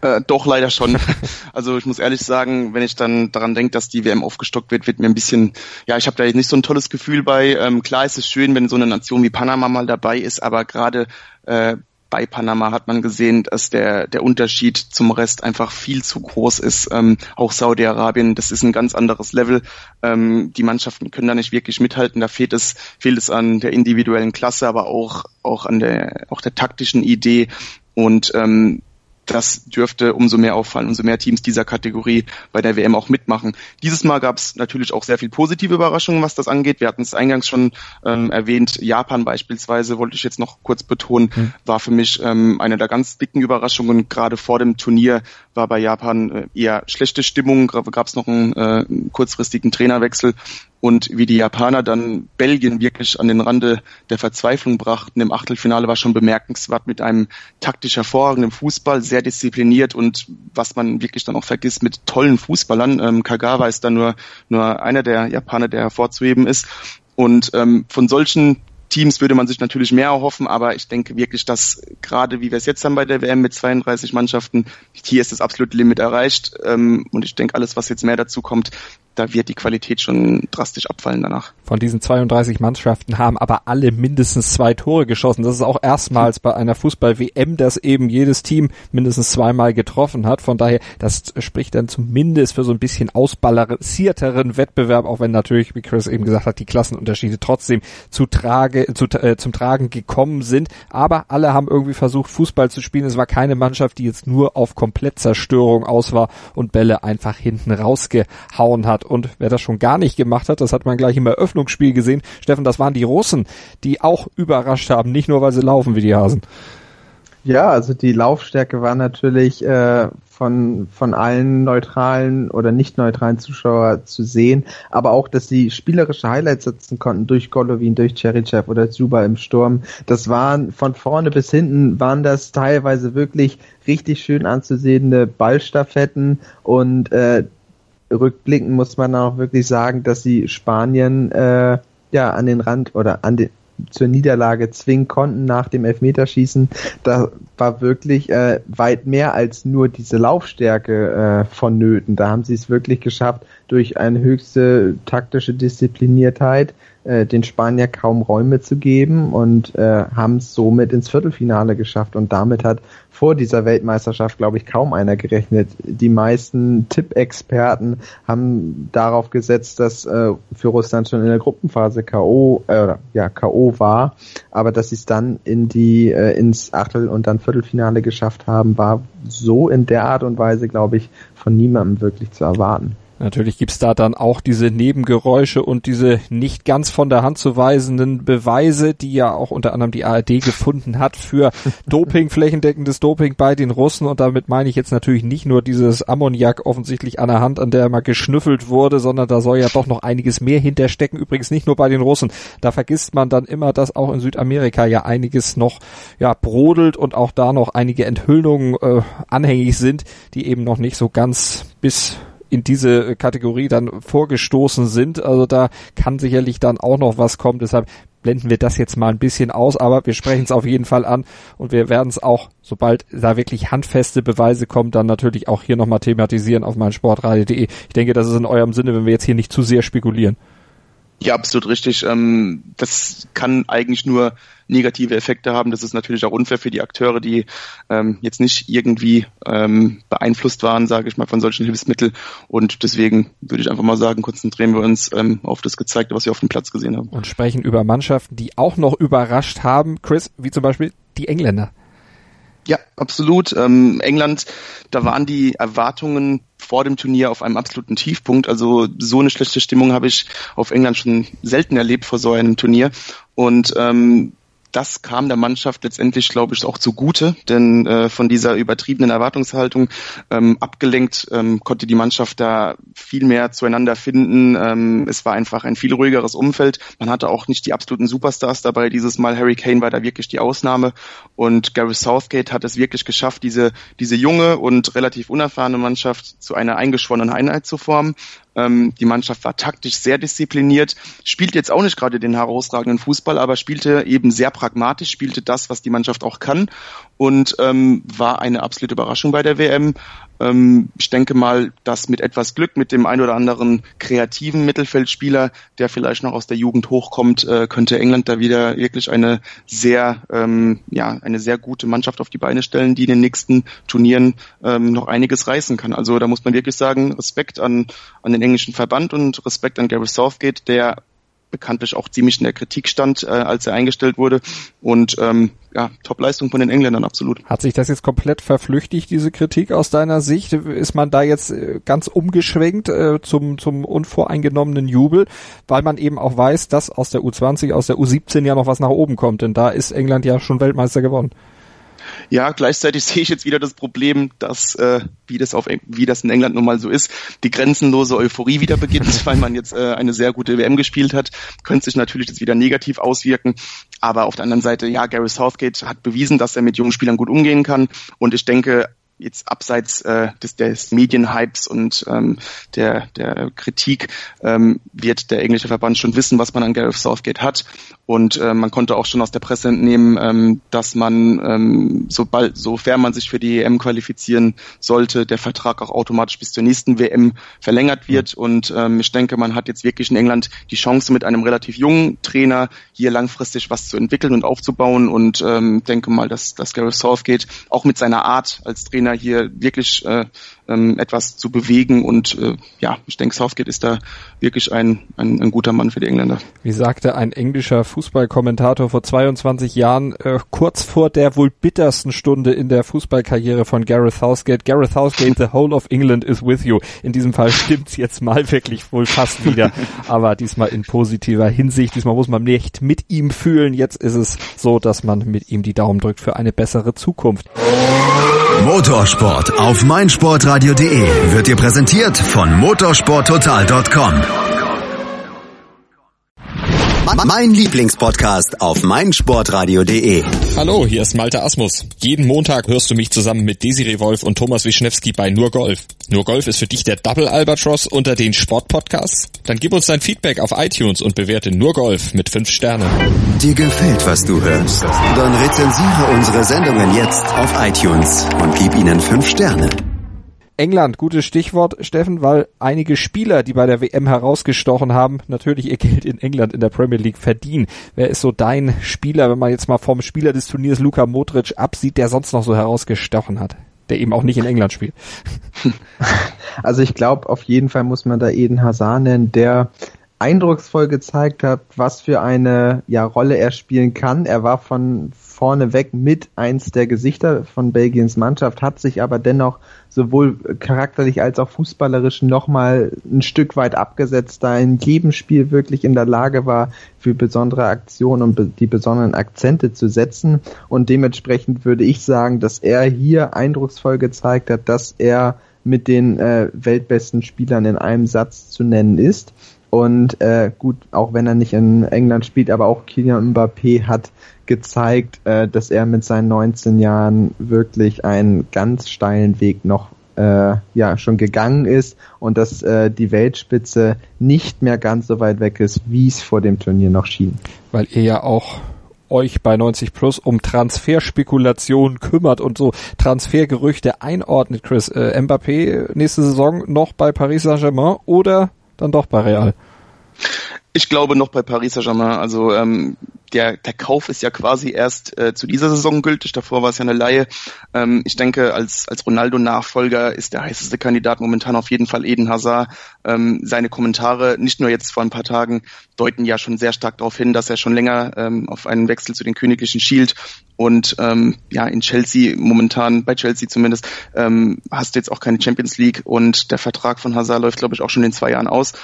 [SPEAKER 2] Äh, doch, leider schon. Also ich muss ehrlich sagen, wenn ich dann daran denke, dass die WM aufgestockt wird, wird mir ein bisschen, ja, ich habe da jetzt nicht so ein tolles Gefühl bei. Ähm, klar ist es schön, wenn so eine Nation wie Panama mal dabei ist, aber gerade äh, bei Panama hat man gesehen, dass der, der Unterschied zum Rest einfach viel zu groß ist. Ähm, auch Saudi-Arabien, das ist ein ganz anderes Level. Ähm, die Mannschaften können da nicht wirklich mithalten. Da fehlt es, fehlt es an der individuellen Klasse, aber auch, auch an der, auch der taktischen Idee. Und ähm, das dürfte umso mehr auffallen, umso mehr Teams dieser Kategorie bei der WM auch mitmachen. Dieses Mal gab es natürlich auch sehr viel positive Überraschungen, was das angeht. Wir hatten es eingangs schon ähm, erwähnt. Japan beispielsweise, wollte ich jetzt noch kurz betonen, mhm. war für mich ähm, eine der ganz dicken Überraschungen. Gerade vor dem Turnier war bei Japan äh, eher schlechte Stimmung, gab es noch einen, äh, kurzfristigen Trainerwechsel und wie die Japaner dann Belgien wirklich an den Rande der Verzweiflung brachten im Achtelfinale war schon bemerkenswert mit einem taktisch hervorragenden Fußball, sehr diszipliniert und was man wirklich dann auch vergisst mit tollen Fußballern. Ähm, Kagawa ist da nur, nur einer der Japaner, der hervorzuheben ist. Und ähm, von solchen Teams würde man sich natürlich mehr erhoffen, aber ich denke wirklich, dass gerade wie wir es jetzt haben bei der WM mit 32 Mannschaften, hier ist das absolute Limit erreicht. Ähm, und ich denke, alles, was jetzt mehr dazu kommt, da wird die Qualität schon drastisch abfallen danach.
[SPEAKER 1] Von diesen 32 Mannschaften haben aber alle mindestens zwei Tore geschossen. Das ist auch erstmals bei einer Fußball-WM, dass eben jedes Team mindestens zweimal getroffen hat. Von daher, das spricht dann zumindest für so ein bisschen ausbalancierteren Wettbewerb, auch wenn natürlich, wie Chris eben gesagt hat, die Klassenunterschiede trotzdem zu Trage, zu, äh, zum Tragen gekommen sind. Aber alle haben irgendwie versucht, Fußball zu spielen. Es war keine Mannschaft, die jetzt nur auf Komplettzerstörung aus war und Bälle einfach hinten rausgehauen hat. Und wer das schon gar nicht gemacht hat, das hat man gleich im Eröffnungsspiel gesehen. Steffen, das waren die Russen, die auch überrascht haben, nicht nur weil sie laufen wie die Hasen.
[SPEAKER 3] Ja, also die Laufstärke war natürlich äh, von, von allen neutralen oder nicht neutralen Zuschauer zu sehen, aber auch, dass sie spielerische Highlights setzen konnten durch Golovin, durch Cherichev oder Zuba im Sturm. Das waren von vorne bis hinten waren das teilweise wirklich richtig schön anzusehende Ballstaffetten und äh, rückblickend muss man auch wirklich sagen, dass sie Spanien äh, ja an den Rand oder an den zur Niederlage zwingen konnten nach dem Elfmeterschießen. Da war wirklich äh, weit mehr als nur diese Laufstärke äh, vonnöten. Da haben sie es wirklich geschafft, durch eine höchste taktische Diszipliniertheit äh, den Spanier kaum Räume zu geben und äh, haben es somit ins Viertelfinale geschafft. Und damit hat vor dieser Weltmeisterschaft, glaube ich, kaum einer gerechnet. Die meisten Tippexperten haben darauf gesetzt, dass äh, für Russland schon in der Gruppenphase KO, äh, ja, KO war, aber dass sie es dann in die äh, ins Achtel- und dann Viertelfinale geschafft haben, war so in der Art und Weise, glaube ich, von niemandem wirklich zu erwarten.
[SPEAKER 1] Natürlich gibt's da dann auch diese Nebengeräusche und diese nicht ganz von der Hand zu weisenden Beweise, die ja auch unter anderem die ARD gefunden hat für Doping, flächendeckendes Doping bei den Russen. Und damit meine ich jetzt natürlich nicht nur dieses Ammoniak offensichtlich an der Hand, an der mal geschnüffelt wurde, sondern da soll ja doch noch einiges mehr hinterstecken. Übrigens nicht nur bei den Russen. Da vergisst man dann immer, dass auch in Südamerika ja einiges noch ja brodelt und auch da noch einige Enthüllungen äh, anhängig sind, die eben noch nicht so ganz bis in diese Kategorie dann vorgestoßen sind. Also da kann sicherlich dann auch noch was kommen. Deshalb blenden wir das jetzt mal ein bisschen aus, aber wir sprechen es auf jeden Fall an und wir werden es auch, sobald da wirklich handfeste Beweise kommen, dann natürlich auch hier nochmal thematisieren auf meinsportradio.de. Ich denke, das ist in eurem Sinne, wenn wir jetzt hier nicht zu sehr spekulieren.
[SPEAKER 2] Ja, absolut richtig. Ähm, das kann eigentlich nur negative Effekte haben. Das ist natürlich auch unfair für die Akteure, die ähm, jetzt nicht irgendwie ähm, beeinflusst waren, sage ich mal, von solchen Hilfsmitteln. Und deswegen würde ich einfach mal sagen, konzentrieren wir uns auf das Gezeigte, was wir auf dem Platz gesehen haben.
[SPEAKER 1] Und sprechen über Mannschaften, die auch noch überrascht haben, Chris, wie zum Beispiel die Engländer.
[SPEAKER 2] Ja, absolut. Ähm, England, da waren die Erwartungen vor dem Turnier auf einem absoluten Tiefpunkt. Also so eine schlechte Stimmung habe ich auf England schon selten erlebt vor so einem Turnier. Und ähm, das kam der Mannschaft letztendlich, glaube ich, auch zugute, denn äh, von dieser übertriebenen Erwartungshaltung ähm, abgelenkt ähm, konnte die Mannschaft da viel mehr zueinander finden. Ähm, es war einfach ein viel ruhigeres Umfeld. Man hatte auch nicht die absoluten Superstars dabei. Dieses Mal Harry Kane war da wirklich die Ausnahme und Gary Southgate hat es wirklich geschafft, diese diese junge und relativ unerfahrene Mannschaft zu einer eingeschworenen Einheit zu formen. Ähm, die Mannschaft war taktisch sehr diszipliniert, spielt jetzt auch nicht gerade den herausragenden Fußball, aber spielte eben sehr pragmatisch, spielte das, was die Mannschaft auch kann und ähm, war eine absolute Überraschung bei der WM. Ähm, ich denke mal, dass mit etwas Glück, mit dem ein oder anderen kreativen Mittelfeldspieler, der vielleicht noch aus der Jugend hochkommt, äh, könnte England da wieder wirklich eine sehr, ähm, ja, eine sehr gute Mannschaft auf die Beine stellen, die in den nächsten Turnieren ähm, noch einiges reißen kann. Also da muss man wirklich sagen, Respekt an, an den englischen Verband und Respekt an Gary Southgate, der bekanntlich auch ziemlich in der Kritik stand, äh, als er eingestellt wurde. Und ähm, ja, Top-Leistung von den Engländern, absolut.
[SPEAKER 1] Hat sich das jetzt komplett verflüchtigt, diese Kritik aus deiner Sicht? Ist man da jetzt äh, ganz umgeschwenkt äh, zum, zum unvoreingenommenen Jubel, weil man eben auch weiß, dass aus der U20, aus der U17 ja noch was nach oben kommt, denn da ist England ja schon Weltmeister geworden.
[SPEAKER 2] Ja, gleichzeitig sehe ich jetzt wieder das Problem, dass, äh, wie, das auf, wie das in England nun mal so ist, die grenzenlose Euphorie wieder beginnt, weil man jetzt äh, eine sehr gute WM gespielt hat. Könnte sich natürlich jetzt wieder negativ auswirken. Aber auf der anderen Seite, ja, Gary Southgate hat bewiesen, dass er mit jungen Spielern gut umgehen kann. Und ich denke, jetzt abseits äh, des, des Medienhypes und ähm, der, der Kritik ähm, wird der englische Verband schon wissen, was man an Gareth Southgate hat. Und äh, man konnte auch schon aus der Presse entnehmen, ähm, dass man, ähm, sobald, sofern man sich für die EM qualifizieren sollte, der Vertrag auch automatisch bis zur nächsten WM verlängert wird. Und ähm, ich denke, man hat jetzt wirklich in England die Chance, mit einem relativ jungen Trainer hier langfristig was zu entwickeln und aufzubauen. Und ähm, denke mal, dass, dass Gareth Southgate auch mit seiner Art als Trainer hier wirklich äh, ähm, etwas zu bewegen. Und äh, ja, ich denke, Southgate ist da wirklich ein, ein, ein guter Mann für die Engländer.
[SPEAKER 1] Wie sagte ein englischer Fußballkommentator vor 22 Jahren, äh, kurz vor der wohl bittersten Stunde in der Fußballkarriere von Gareth Southgate, Gareth Southgate, the whole of England is with you. In diesem Fall stimmt's jetzt mal wirklich wohl fast wieder, aber diesmal in positiver Hinsicht. Diesmal muss man nicht mit ihm fühlen. Jetzt ist es so, dass man mit ihm die Daumen drückt für eine bessere Zukunft.
[SPEAKER 4] Motorsport auf meinsportradio.de wird dir präsentiert von motorsporttotal.com. Mein Lieblingspodcast auf meinsportradio.de.
[SPEAKER 5] Hallo, hier ist Malte Asmus. Jeden Montag hörst du mich zusammen mit Desiree Wolf und Thomas Wischnewski bei Nur Golf. Nur Golf ist für dich der Double Albatross unter den Sportpodcasts? Dann gib uns dein Feedback auf iTunes und bewerte Nur Golf mit 5 Sternen.
[SPEAKER 4] Dir gefällt, was du hörst? Dann rezensiere unsere Sendungen jetzt auf iTunes und gib ihnen 5 Sterne.
[SPEAKER 1] England, gutes Stichwort, Steffen, weil einige Spieler, die bei der WM herausgestochen haben, natürlich ihr Geld in England in der Premier League verdienen. Wer ist so dein Spieler, wenn man jetzt mal vom Spieler des Turniers Luka Modric absieht, der sonst noch so herausgestochen hat? Der eben auch nicht in England spielt.
[SPEAKER 3] Also ich glaube, auf jeden Fall muss man da Eden Hazard nennen, der eindrucksvoll gezeigt hat, was für eine ja, Rolle er spielen kann. Er war von vorneweg mit eins der Gesichter von Belgiens Mannschaft, hat sich aber dennoch sowohl charakterlich als auch fußballerisch nochmal ein Stück weit abgesetzt, da in jedem Spiel wirklich in der Lage war, für besondere Aktionen und die besonderen Akzente zu setzen. Und dementsprechend würde ich sagen, dass er hier eindrucksvoll gezeigt hat, dass er mit den äh, weltbesten Spielern in einem Satz zu nennen ist. Und äh, gut, auch wenn er nicht in England spielt, aber auch Kylian Mbappé hat gezeigt, äh, dass er mit seinen 19 Jahren wirklich einen ganz steilen Weg noch äh, ja schon gegangen ist und dass äh, die Weltspitze nicht mehr ganz so weit weg ist, wie es vor dem Turnier noch schien.
[SPEAKER 1] Weil ihr ja auch euch bei 90 Plus um Transferspekulationen kümmert und so Transfergerüchte einordnet, Chris. Äh, Mbappé nächste Saison noch bei Paris Saint-Germain oder dann doch bei Real?
[SPEAKER 2] Ich glaube noch bei Paris Saint-Germain. Also ähm, der, der Kauf ist ja quasi erst äh, zu dieser Saison gültig. Davor war es ja eine Laie. Ähm, ich denke, als, als Ronaldo-Nachfolger ist der heißeste Kandidat momentan auf jeden Fall Eden Hazard. Ähm, seine Kommentare, nicht nur jetzt vor ein paar Tagen, deuten ja schon sehr stark darauf hin, dass er schon länger ähm, auf einen Wechsel zu den Königlichen schielt. Und ähm, ja, in Chelsea, momentan bei Chelsea zumindest, ähm, hast du jetzt auch keine Champions League und der Vertrag von Hazard läuft, glaube ich, auch schon in zwei Jahren aus.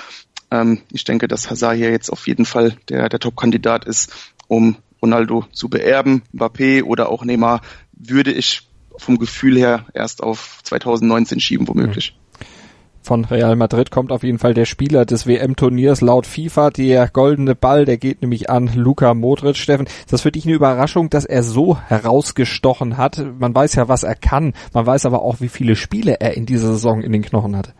[SPEAKER 2] Ähm, ich denke, dass Hazard hier jetzt auf jeden Fall der, der Top-Kandidat ist, um Ronaldo zu beerben. Mbappé oder auch Neymar würde ich vom Gefühl her erst auf 2019 schieben, womöglich.
[SPEAKER 1] Von Real Madrid kommt auf jeden Fall der Spieler des WM-Turniers laut FIFA. Der goldene Ball, der geht nämlich an Luka Modric. Steffen, ist das für dich eine Überraschung, dass er so herausgestochen hat? Man weiß ja, was er kann. Man weiß aber auch, wie viele Spiele er in dieser Saison in den Knochen hatte.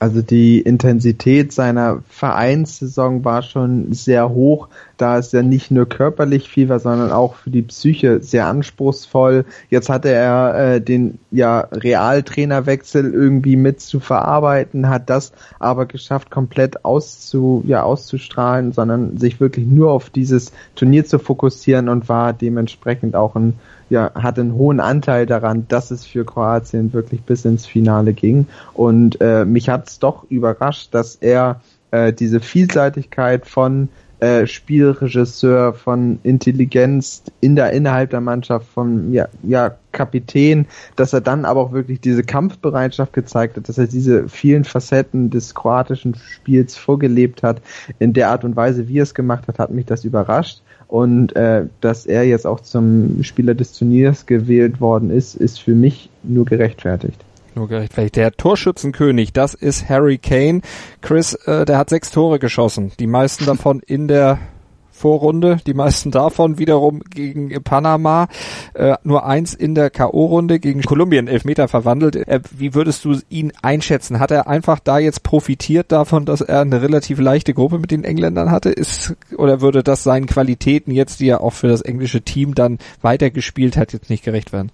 [SPEAKER 3] Also die Intensität seiner Vereinssaison war schon sehr hoch, da es ja nicht nur körperlich viel war, sondern auch für die Psyche sehr anspruchsvoll. Jetzt hatte er äh, den ja Realtrainerwechsel irgendwie mit zu verarbeiten, hat das aber geschafft, komplett auszu, ja, auszustrahlen, sondern sich wirklich nur auf dieses Turnier zu fokussieren und war dementsprechend auch ein ja, hat einen hohen Anteil daran, dass es für Kroatien wirklich bis ins Finale ging. Und äh, mich hat es doch überrascht, dass er äh, diese Vielseitigkeit von äh, Spielregisseur, von Intelligenz in der innerhalb der Mannschaft, von ja, ja Kapitän, dass er dann aber auch wirklich diese Kampfbereitschaft gezeigt hat, dass er diese vielen Facetten des kroatischen Spiels vorgelebt hat. In der Art und Weise, wie er es gemacht hat, hat mich das überrascht. Und äh, dass er jetzt auch zum Spieler des Turniers gewählt worden ist, ist für mich nur gerechtfertigt.
[SPEAKER 1] Nur gerechtfertigt. Der Torschützenkönig, das ist Harry Kane. Chris, äh, der hat sechs Tore geschossen. Die meisten davon in der Vorrunde, die meisten davon wiederum gegen Panama, äh, nur eins in der K.O.-Runde gegen Kolumbien Elfmeter verwandelt. Äh, wie würdest du ihn einschätzen? Hat er einfach da jetzt profitiert davon, dass er eine relativ leichte Gruppe mit den Engländern hatte? Ist, oder würde das seinen Qualitäten jetzt, die er auch für das englische Team dann weitergespielt hat, jetzt nicht gerecht werden?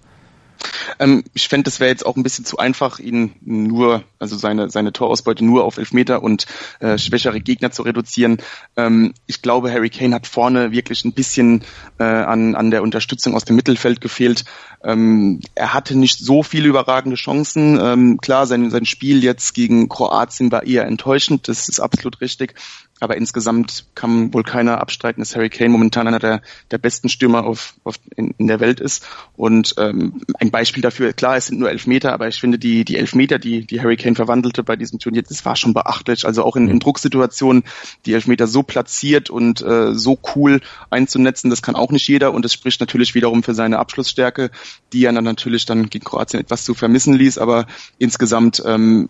[SPEAKER 2] Ähm, ich fände, es wäre jetzt auch ein bisschen zu einfach, ihn nur, also seine, seine Torausbeute nur auf Elfmeter und äh, schwächere Gegner zu reduzieren. Ähm, ich glaube, Harry Kane hat vorne wirklich ein bisschen äh, an, an der Unterstützung aus dem Mittelfeld gefehlt. Ähm, er hatte nicht so viele überragende Chancen. Ähm, klar, sein, sein Spiel jetzt gegen Kroatien war eher enttäuschend, das ist absolut richtig. Aber insgesamt kann wohl keiner abstreiten, dass Harry Kane momentan einer der, der besten Stürmer auf, auf in, in der Welt ist. Und ähm, ein Beispiel dafür, klar, es sind nur Elfmeter, aber ich finde die, die Elfmeter, die, die Harry Kane verwandelte bei diesem Turnier, das war schon beachtlich. Also auch in, in Drucksituationen die Elfmeter so platziert und äh, so cool einzunetzen, das kann auch nicht jeder. Und es spricht natürlich wiederum für seine Abschlussstärke, die er dann natürlich dann gegen Kroatien etwas zu vermissen ließ. Aber insgesamt ähm,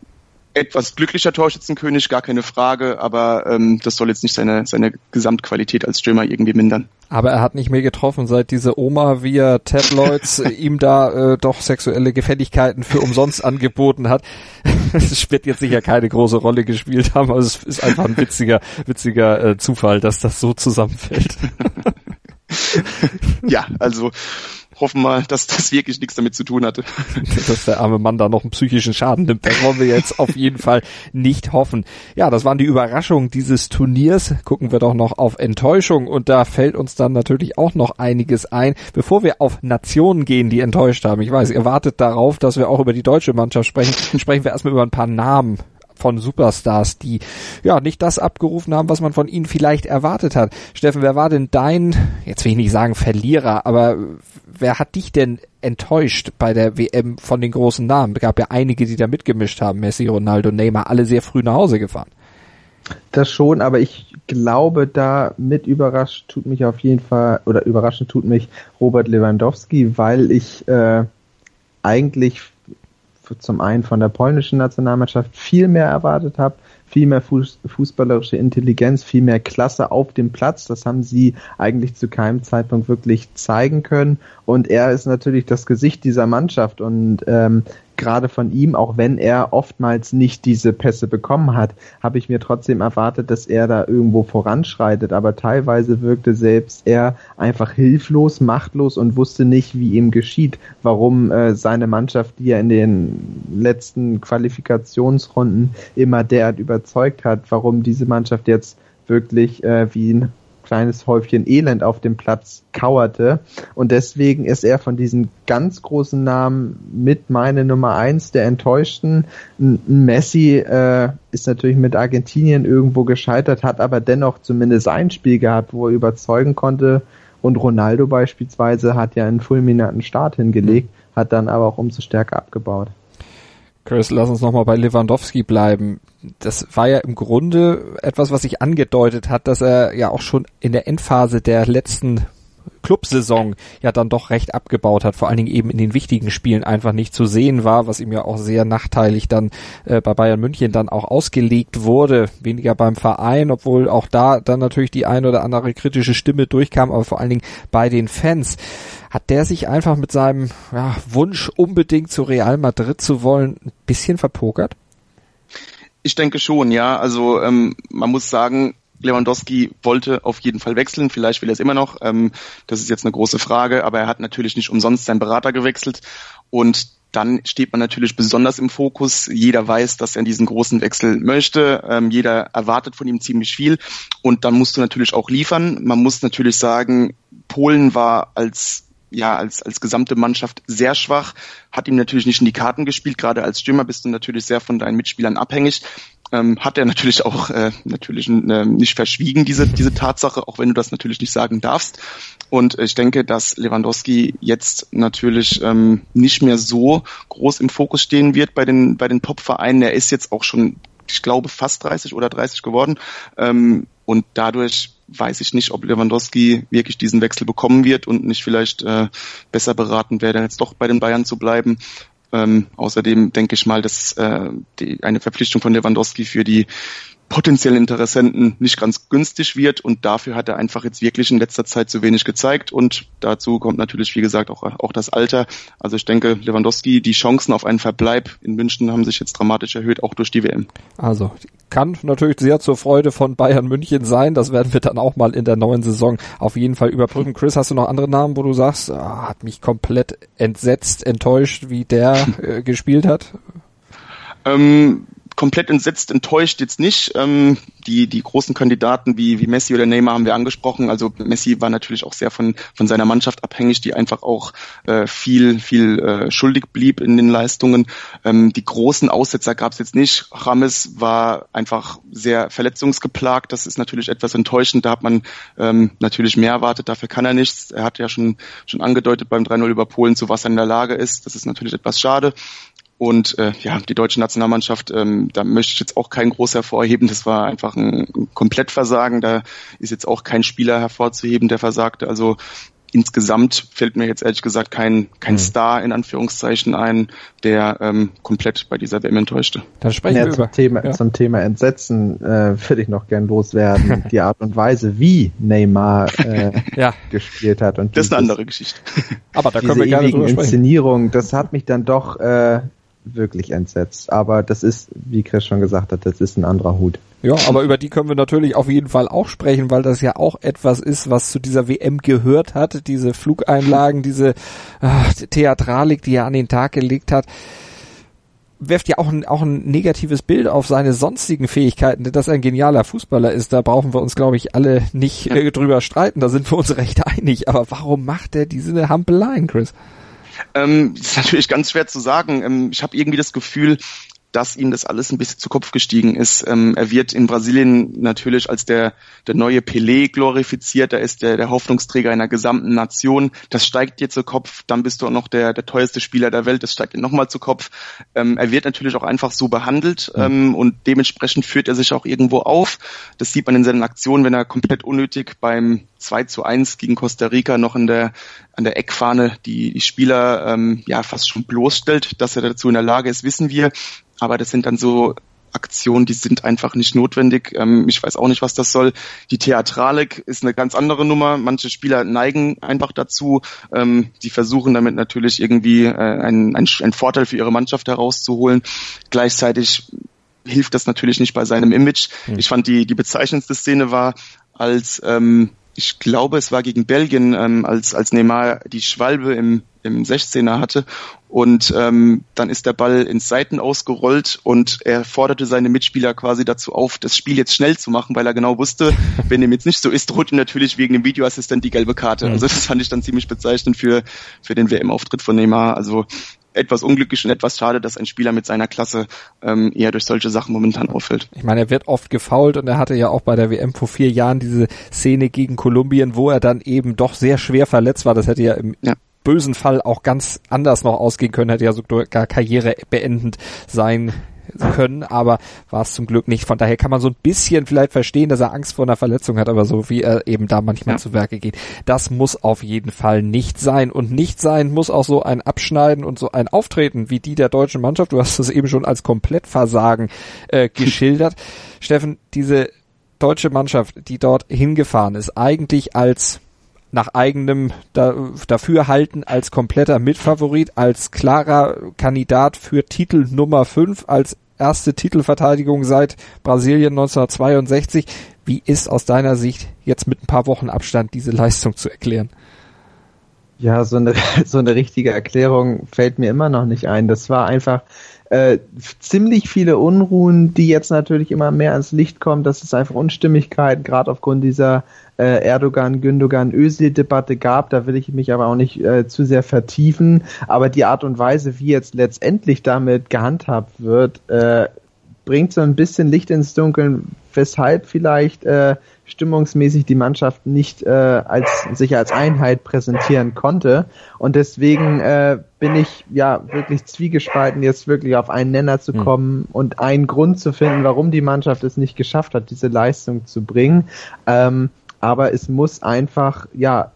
[SPEAKER 2] etwas glücklicher Torschützenkönig, gar keine Frage, aber ähm, das soll jetzt nicht seine, seine Gesamtqualität als Stürmer irgendwie mindern.
[SPEAKER 1] Aber er hat nicht mehr getroffen, seit diese Oma via Tabloids ihm da äh, doch sexuelle Gefälligkeiten für umsonst angeboten hat. Es wird jetzt sicher keine große Rolle gespielt haben, aber es ist einfach ein witziger, witziger äh, Zufall, dass das so zusammenfällt.
[SPEAKER 2] ja, also hoffen mal, dass das wirklich nichts damit zu tun hatte.
[SPEAKER 1] dass der arme Mann da noch einen psychischen Schaden nimmt, das wollen wir jetzt auf jeden Fall nicht hoffen. Ja, das waren die Überraschungen dieses Turniers. Gucken wir doch noch auf Enttäuschung und da fällt uns dann natürlich auch noch einiges ein. Bevor wir auf Nationen gehen, die enttäuscht haben, ich weiß, ihr wartet darauf, dass wir auch über die deutsche Mannschaft sprechen, sprechen wir erstmal über ein paar Namen von Superstars, die ja nicht das abgerufen haben, was man von ihnen vielleicht erwartet hat. Steffen, wer war denn dein, jetzt will ich nicht sagen Verlierer, aber wer hat dich denn enttäuscht bei der WM von den großen Namen? Es gab ja einige, die da mitgemischt haben, Messi, Ronaldo, Neymar, alle sehr früh nach Hause gefahren.
[SPEAKER 3] Das schon, aber ich glaube, da mit überrascht tut mich auf jeden Fall, oder überraschend tut mich Robert Lewandowski, weil ich äh, eigentlich zum einen von der polnischen Nationalmannschaft viel mehr erwartet habe, viel mehr Fuß, fußballerische Intelligenz, viel mehr Klasse auf dem Platz. Das haben sie eigentlich zu keinem Zeitpunkt wirklich zeigen können. Und er ist natürlich das Gesicht dieser Mannschaft und ähm, gerade von ihm, auch wenn er oftmals nicht diese Pässe bekommen hat, habe ich mir trotzdem erwartet, dass er da irgendwo voranschreitet. Aber teilweise wirkte selbst er einfach hilflos, machtlos und wusste nicht, wie ihm geschieht, warum äh, seine Mannschaft, die er in den letzten Qualifikationsrunden immer derart überzeugt hat, warum diese Mannschaft jetzt wirklich äh, wie ein kleines Häufchen Elend auf dem Platz kauerte. Und deswegen ist er von diesen ganz großen Namen mit meine Nummer eins der Enttäuschten. Messi äh, ist natürlich mit Argentinien irgendwo gescheitert, hat aber dennoch zumindest ein Spiel gehabt, wo er überzeugen konnte. Und Ronaldo beispielsweise hat ja einen fulminanten Start hingelegt, hat dann aber auch umso stärker abgebaut.
[SPEAKER 1] Chris, lass uns nochmal bei Lewandowski bleiben. Das war ja im Grunde etwas, was sich angedeutet hat, dass er ja auch schon in der Endphase der letzten Clubsaison ja dann doch recht abgebaut hat, vor allen Dingen eben in den wichtigen Spielen einfach nicht zu sehen war, was ihm ja auch sehr nachteilig dann äh, bei Bayern München dann auch ausgelegt wurde, weniger beim Verein, obwohl auch da dann natürlich die ein oder andere kritische Stimme durchkam, aber vor allen Dingen bei den Fans. Hat der sich einfach mit seinem ja, Wunsch unbedingt zu Real Madrid zu wollen ein bisschen verpokert?
[SPEAKER 2] Ich denke schon, ja. Also ähm, man muss sagen, Lewandowski wollte auf jeden Fall wechseln, vielleicht will er es immer noch. Ähm, das ist jetzt eine große Frage, aber er hat natürlich nicht umsonst seinen Berater gewechselt und dann steht man natürlich besonders im Fokus. Jeder weiß, dass er diesen großen Wechsel möchte. Ähm, jeder erwartet von ihm ziemlich viel. Und dann musst du natürlich auch liefern. Man muss natürlich sagen, Polen war als ja als als gesamte Mannschaft sehr schwach, hat ihm natürlich nicht in die Karten gespielt. Gerade als Stürmer bist du natürlich sehr von deinen Mitspielern abhängig ähm, hat er natürlich auch äh, natürlich äh, nicht verschwiegen, diese, diese Tatsache, auch wenn du das natürlich nicht sagen darfst. Und ich denke, dass Lewandowski jetzt natürlich ähm, nicht mehr so groß im Fokus stehen wird bei den, bei den Top-Vereinen. Er ist jetzt auch schon, ich glaube, fast 30 oder 30 geworden. Ähm, und dadurch weiß ich nicht, ob Lewandowski wirklich diesen Wechsel bekommen wird und nicht vielleicht äh, besser beraten wäre, jetzt doch bei den Bayern zu bleiben. Ähm, außerdem denke ich mal, dass äh, die, eine Verpflichtung von Lewandowski für die potenziellen Interessenten nicht ganz günstig wird und dafür hat er einfach jetzt wirklich in letzter Zeit zu wenig gezeigt und dazu kommt natürlich, wie gesagt, auch, auch das Alter. Also ich denke, Lewandowski, die Chancen auf einen Verbleib in München haben sich jetzt dramatisch erhöht, auch durch die WM.
[SPEAKER 1] Also kann natürlich sehr zur Freude von Bayern München sein. Das werden wir dann auch mal in der neuen Saison auf jeden Fall überprüfen. Chris, hast du noch andere Namen, wo du sagst, ah, hat mich komplett entsetzt, enttäuscht, wie der äh, gespielt hat?
[SPEAKER 2] Ähm, komplett entsetzt, enttäuscht jetzt nicht. Ähm, die, die großen Kandidaten wie, wie Messi oder Neymar haben wir angesprochen. Also Messi war natürlich auch sehr von, von seiner Mannschaft abhängig, die einfach auch äh, viel, viel äh, schuldig blieb in den Leistungen. Ähm, die großen Aussetzer gab es jetzt nicht. Rames war einfach sehr verletzungsgeplagt. Das ist natürlich etwas enttäuschend. Da hat man ähm, natürlich mehr erwartet. Dafür kann er nichts. Er hat ja schon, schon angedeutet beim 3-0 über Polen, zu was er in der Lage ist. Das ist natürlich etwas schade. Und äh, ja, die deutsche Nationalmannschaft, ähm, da möchte ich jetzt auch kein groß hervorheben. Das war einfach ein, ein Komplettversagen. Da ist jetzt auch kein Spieler hervorzuheben, der versagte. Also insgesamt fällt mir jetzt ehrlich gesagt kein, kein mhm. Star in Anführungszeichen ein, der ähm, komplett bei dieser WM enttäuschte.
[SPEAKER 3] Dann sprechen ja, wir zum über. Thema, ja. Zum Thema Entsetzen äh, würde ich noch gern loswerden. Die Art und Weise, wie Neymar äh, ja. gespielt hat. Und
[SPEAKER 2] das ist eine andere Geschichte.
[SPEAKER 3] Aber da können wir gerne drüber sprechen. Inszenierung, das hat mich dann doch äh, wirklich entsetzt. Aber das ist, wie Chris schon gesagt hat, das ist ein anderer Hut.
[SPEAKER 1] Ja, aber über die können wir natürlich auf jeden Fall auch sprechen, weil das ja auch etwas ist, was zu dieser WM gehört hat. Diese Flugeinlagen, diese äh, Theatralik, die er an den Tag gelegt hat wirft ja auch ein, auch ein negatives Bild auf seine sonstigen Fähigkeiten, dass er ein genialer Fußballer ist. Da brauchen wir uns, glaube ich, alle nicht äh, drüber streiten. Da sind wir uns recht einig. Aber warum macht er diese Hampeleien, Chris?
[SPEAKER 2] Ähm, ist natürlich ganz schwer zu sagen. Ähm, ich habe irgendwie das Gefühl, dass ihm das alles ein bisschen zu Kopf gestiegen ist. Ähm, er wird in Brasilien natürlich als der, der neue Pelé glorifiziert. Er ist der, der Hoffnungsträger einer gesamten Nation. Das steigt dir zu Kopf. Dann bist du auch noch der, der teuerste Spieler der Welt. Das steigt dir nochmal zu Kopf. Ähm, er wird natürlich auch einfach so behandelt ähm, und dementsprechend führt er sich auch irgendwo auf. Das sieht man in seinen Aktionen, wenn er komplett unnötig beim 2 zu 1 gegen Costa Rica noch in der, an der Eckfahne die, die Spieler ähm, ja fast schon bloßstellt. Dass er dazu in der Lage ist, wissen wir. Aber das sind dann so Aktionen, die sind einfach nicht notwendig. Ähm, ich weiß auch nicht, was das soll. Die Theatralik ist eine ganz andere Nummer. Manche Spieler neigen einfach dazu. Ähm, die versuchen damit natürlich irgendwie äh, einen, einen, einen Vorteil für ihre Mannschaft herauszuholen. Gleichzeitig hilft das natürlich nicht bei seinem Image. Mhm. Ich fand die, die bezeichnendste Szene war, als ähm, ich glaube, es war gegen Belgien, ähm, als, als Neymar die Schwalbe im, im 16er hatte und ähm, dann ist der Ball ins Seiten ausgerollt und er forderte seine Mitspieler quasi dazu auf, das Spiel jetzt schnell zu machen, weil er genau wusste, wenn dem jetzt nicht so ist, droht ihm natürlich wegen dem Videoassistent die gelbe Karte. Also das fand ich dann ziemlich bezeichnend für, für den WM-Auftritt von Neymar. Also etwas unglücklich und etwas schade, dass ein Spieler mit seiner Klasse ähm, eher durch solche Sachen momentan auffällt.
[SPEAKER 1] Ich meine, er wird oft gefault und er hatte ja auch bei der WM vor vier Jahren diese Szene gegen Kolumbien, wo er dann eben doch sehr schwer verletzt war. Das hätte ja im ja. Bösen Fall auch ganz anders noch ausgehen können, hätte ja sogar Karriere beendend sein können, aber war es zum Glück nicht. Von daher kann man so ein bisschen vielleicht verstehen, dass er Angst vor einer Verletzung hat, aber so wie er eben da manchmal ja. zu Werke geht, das muss auf jeden Fall nicht sein. Und nicht sein muss auch so ein Abschneiden und so ein Auftreten wie die der deutschen Mannschaft. Du hast es eben schon als Komplettversagen äh, geschildert. Steffen, diese deutsche Mannschaft, die dort hingefahren ist, eigentlich als nach eigenem da, Dafürhalten als kompletter Mitfavorit, als klarer Kandidat für Titel Nummer 5, als erste Titelverteidigung seit Brasilien 1962. Wie ist aus deiner Sicht jetzt mit ein paar Wochen Abstand diese Leistung zu erklären?
[SPEAKER 3] Ja, so eine, so eine richtige Erklärung fällt mir immer noch nicht ein. Das war einfach äh, ziemlich viele Unruhen, die jetzt natürlich immer mehr ans Licht kommen. Das ist einfach Unstimmigkeit, gerade aufgrund dieser äh, Erdogan, Gündogan, Özil-Debatte gab. Da will ich mich aber auch nicht äh, zu sehr vertiefen. Aber die Art und Weise, wie jetzt letztendlich damit gehandhabt wird, äh, bringt so ein bisschen Licht ins Dunkeln, weshalb vielleicht äh, stimmungsmäßig die Mannschaft nicht äh, als sich als Einheit präsentieren konnte. Und deswegen äh, bin ich ja wirklich zwiegespalten, jetzt wirklich auf einen Nenner zu hm. kommen mhm. und einen Grund zu finden, warum die Mannschaft es nicht geschafft hat, diese Leistung zu bringen. Ähm, aber es muss einfach ja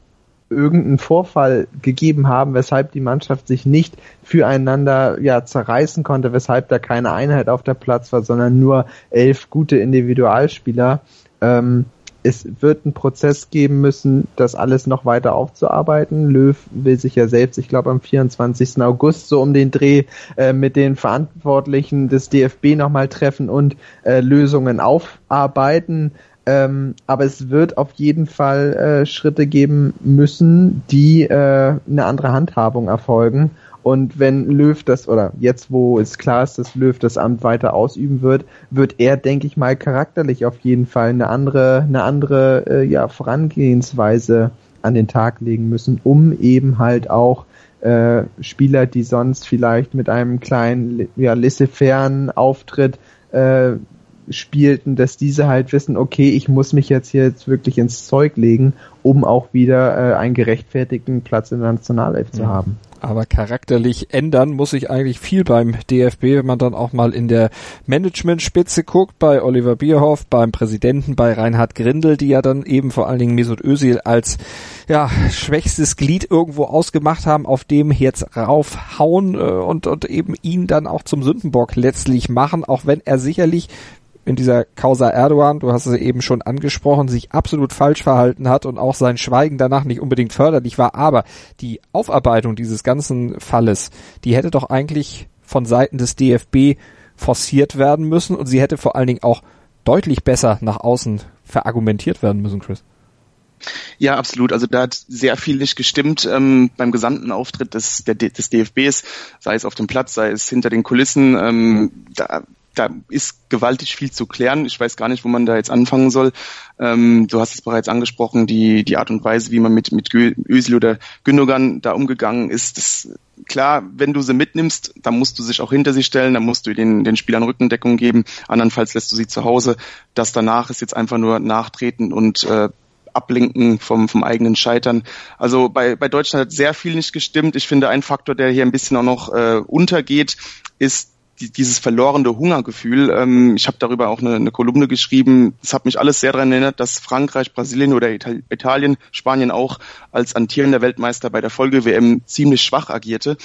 [SPEAKER 3] irgendeinen Vorfall gegeben haben, weshalb die Mannschaft sich nicht füreinander ja zerreißen konnte, weshalb da keine Einheit auf der Platz war, sondern nur elf gute Individualspieler. Ähm, es wird einen Prozess geben müssen, das alles noch weiter aufzuarbeiten. Löw will sich ja selbst, ich glaube am 24. August so um den Dreh äh, mit den Verantwortlichen des DFB nochmal treffen und äh, Lösungen aufarbeiten. Ähm, aber es wird auf jeden Fall äh, Schritte geben müssen, die äh, eine andere Handhabung erfolgen. Und wenn Löw das, oder jetzt, wo es klar ist, dass Löw das Amt weiter ausüben wird, wird er, denke ich mal, charakterlich auf jeden Fall eine andere, eine andere äh, ja, Vorangehensweise an den Tag legen müssen, um eben halt auch äh, Spieler, die sonst vielleicht mit einem kleinen, ja, laissez-faire Auftritt äh, spielten, dass diese halt wissen, okay, ich muss mich jetzt hier jetzt wirklich ins Zeug legen, um auch wieder äh, einen gerechtfertigten Platz in der Nationalelf zu haben.
[SPEAKER 1] Aber charakterlich ändern muss sich eigentlich viel beim DFB, wenn man dann auch mal in der Managementspitze guckt, bei Oliver Bierhoff, beim Präsidenten, bei Reinhard Grindel, die ja dann eben vor allen Dingen Mesut Özil als ja, schwächstes Glied irgendwo ausgemacht haben, auf dem jetzt raufhauen äh, und, und eben ihn dann auch zum Sündenbock letztlich machen, auch wenn er sicherlich in dieser Causa Erdogan, du hast es eben schon angesprochen, sich absolut falsch verhalten hat und auch sein Schweigen danach nicht unbedingt förderlich war. Aber die Aufarbeitung dieses ganzen Falles, die hätte doch eigentlich von Seiten des DFB forciert werden müssen und sie hätte vor allen Dingen auch deutlich besser nach außen verargumentiert werden müssen, Chris.
[SPEAKER 2] Ja, absolut. Also da hat sehr viel nicht gestimmt ähm, beim gesamten Auftritt des, der, des DFBs, sei es auf dem Platz, sei es hinter den Kulissen. Ähm, da da ist gewaltig viel zu klären. Ich weiß gar nicht, wo man da jetzt anfangen soll. Ähm, du hast es bereits angesprochen, die, die Art und Weise, wie man mit, mit Özil oder Gündogan da umgegangen ist, das klar, wenn du sie mitnimmst, dann musst du sich auch hinter sie stellen, dann musst du den, den Spielern Rückendeckung geben, andernfalls lässt du sie zu Hause. Das danach ist jetzt einfach nur Nachtreten und äh, Ablenken vom, vom eigenen Scheitern. Also bei, bei Deutschland hat sehr viel nicht gestimmt. Ich finde, ein Faktor, der hier ein bisschen auch noch äh, untergeht, ist die, dieses verlorene Hungergefühl. Ähm, ich habe darüber auch eine, eine Kolumne geschrieben. Es hat mich alles sehr daran erinnert, dass Frankreich, Brasilien oder Italien, Spanien auch als antierender Weltmeister bei der Folge-WM ziemlich schwach agierte.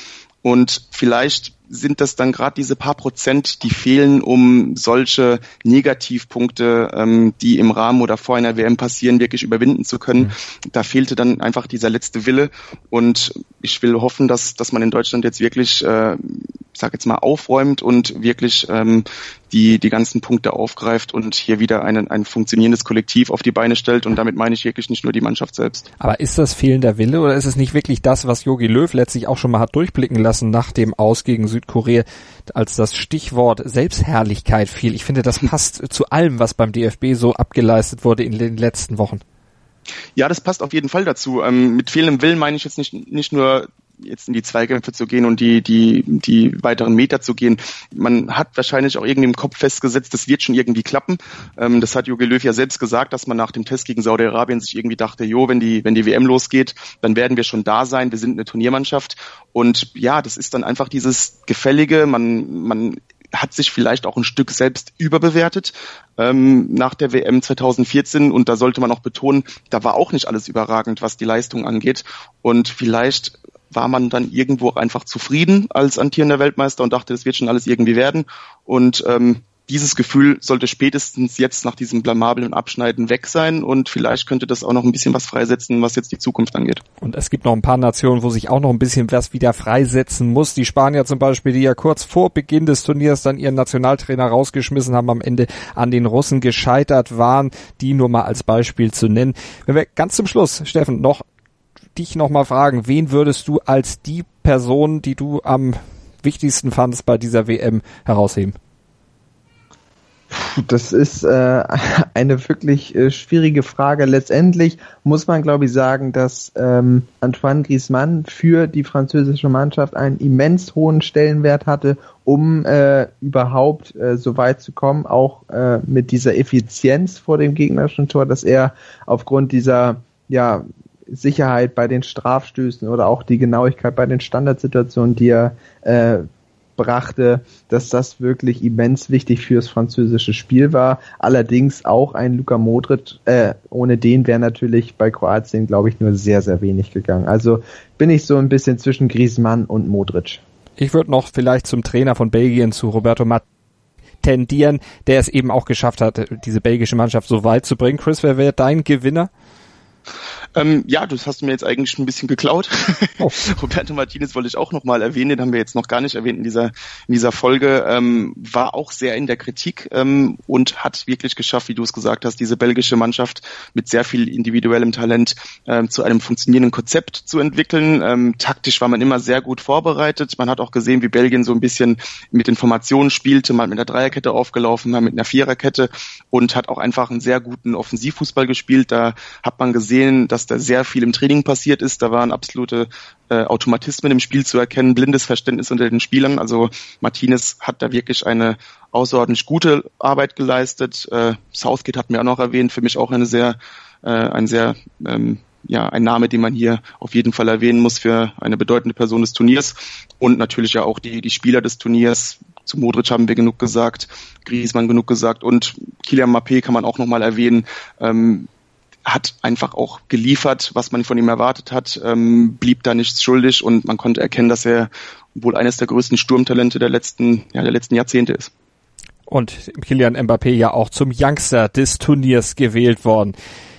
[SPEAKER 2] Und vielleicht sind das dann gerade diese paar Prozent, die fehlen, um solche Negativpunkte, ähm, die im Rahmen oder vor einer WM passieren, wirklich überwinden zu können. Mhm. Da fehlte dann einfach dieser letzte Wille. Und ich will hoffen, dass, dass man in Deutschland jetzt wirklich, äh, ich sage jetzt mal, aufräumt und wirklich ähm, die, die ganzen Punkte aufgreift und hier wieder einen, ein funktionierendes Kollektiv auf die Beine stellt. Und damit meine ich wirklich nicht nur die Mannschaft selbst.
[SPEAKER 1] Aber ist das fehlender Wille oder ist es nicht wirklich das, was Jogi Löw letztlich auch schon mal hat durchblicken lassen nach dem Aus gegen Südkorea, als das Stichwort Selbstherrlichkeit fiel? Ich finde, das passt zu allem, was beim DFB so abgeleistet wurde in den letzten Wochen.
[SPEAKER 2] Ja, das passt auf jeden Fall dazu. Ähm, mit fehlendem Willen meine ich jetzt nicht, nicht nur jetzt in die Zweikämpfe zu gehen und die, die, die weiteren Meter zu gehen. Man hat wahrscheinlich auch irgendwie im Kopf festgesetzt, das wird schon irgendwie klappen. Ähm, das hat Jogi Löw ja selbst gesagt, dass man nach dem Test gegen Saudi-Arabien sich irgendwie dachte, jo, wenn die, wenn die WM losgeht, dann werden wir schon da sein. Wir sind eine Turniermannschaft. Und ja, das ist dann einfach dieses Gefällige. Man, man hat sich vielleicht auch ein Stück selbst überbewertet ähm, nach der WM 2014 und da sollte man auch betonen, da war auch nicht alles überragend, was die Leistung angeht und vielleicht war man dann irgendwo einfach zufrieden als antierender Weltmeister und dachte, das wird schon alles irgendwie werden. Und ähm, dieses Gefühl sollte spätestens jetzt nach diesem blamablen Abschneiden weg sein und vielleicht könnte das auch noch ein bisschen was freisetzen, was jetzt die Zukunft angeht.
[SPEAKER 1] Und es gibt noch ein paar Nationen, wo sich auch noch ein bisschen was wieder freisetzen muss. Die Spanier zum Beispiel, die ja kurz vor Beginn des Turniers dann ihren Nationaltrainer rausgeschmissen haben, am Ende an den Russen gescheitert waren, die nur mal als Beispiel zu nennen. Wenn wir ganz zum Schluss, Steffen, noch dich nochmal fragen, wen würdest du als die Person, die du am wichtigsten fandest bei dieser WM herausheben?
[SPEAKER 3] Das ist äh, eine wirklich äh, schwierige Frage. Letztendlich muss man, glaube ich, sagen, dass ähm, Antoine Griezmann für die französische Mannschaft einen immens hohen Stellenwert hatte, um äh, überhaupt äh, so weit zu kommen, auch äh, mit dieser Effizienz vor dem gegnerischen Tor, dass er aufgrund dieser ja Sicherheit bei den Strafstößen oder auch die Genauigkeit bei den Standardsituationen, die er äh, brachte, dass das wirklich immens wichtig fürs französische Spiel war. Allerdings auch ein Luka Modric, äh, ohne den wäre natürlich bei Kroatien, glaube ich, nur sehr, sehr wenig gegangen. Also bin ich so ein bisschen zwischen Griezmann und Modric.
[SPEAKER 1] Ich würde noch vielleicht zum Trainer von Belgien, zu Roberto Matt tendieren, der es eben auch geschafft hat, diese belgische Mannschaft so weit zu bringen. Chris, wer wäre dein Gewinner?
[SPEAKER 2] Ähm, ja, das hast du mir jetzt eigentlich ein bisschen geklaut. Oh. Roberto Martinez wollte ich auch nochmal erwähnen, den haben wir jetzt noch gar nicht erwähnt in dieser, in dieser Folge, ähm, war auch sehr in der Kritik ähm, und hat wirklich geschafft, wie du es gesagt hast, diese belgische Mannschaft mit sehr viel individuellem Talent ähm, zu einem funktionierenden Konzept zu entwickeln. Ähm, taktisch war man immer sehr gut vorbereitet. Man hat auch gesehen, wie Belgien so ein bisschen mit Informationen spielte, mal mit einer Dreierkette aufgelaufen, mal mit einer Viererkette und hat auch einfach einen sehr guten Offensivfußball gespielt. Da hat man gesehen, dass da sehr viel im Training passiert ist. Da waren absolute äh, Automatismen im Spiel zu erkennen, blindes Verständnis unter den Spielern. Also Martinez hat da wirklich eine außerordentlich gute Arbeit geleistet. Äh, Southgate hat mir auch noch erwähnt, für mich auch eine sehr, äh, ein sehr ähm, ja, ein Name, den man hier auf jeden Fall erwähnen muss für eine bedeutende Person des Turniers und natürlich ja auch die, die Spieler des Turniers. Zu Modric haben wir genug gesagt, Griezmann genug gesagt und Kylian Mbappé kann man auch nochmal erwähnen. Ähm, hat einfach auch geliefert, was man von ihm erwartet hat, ähm, blieb da nichts schuldig und man konnte erkennen, dass er wohl eines der größten Sturmtalente der letzten, ja, der letzten Jahrzehnte ist.
[SPEAKER 1] Und Kilian Mbappé ja auch zum Youngster des Turniers gewählt worden.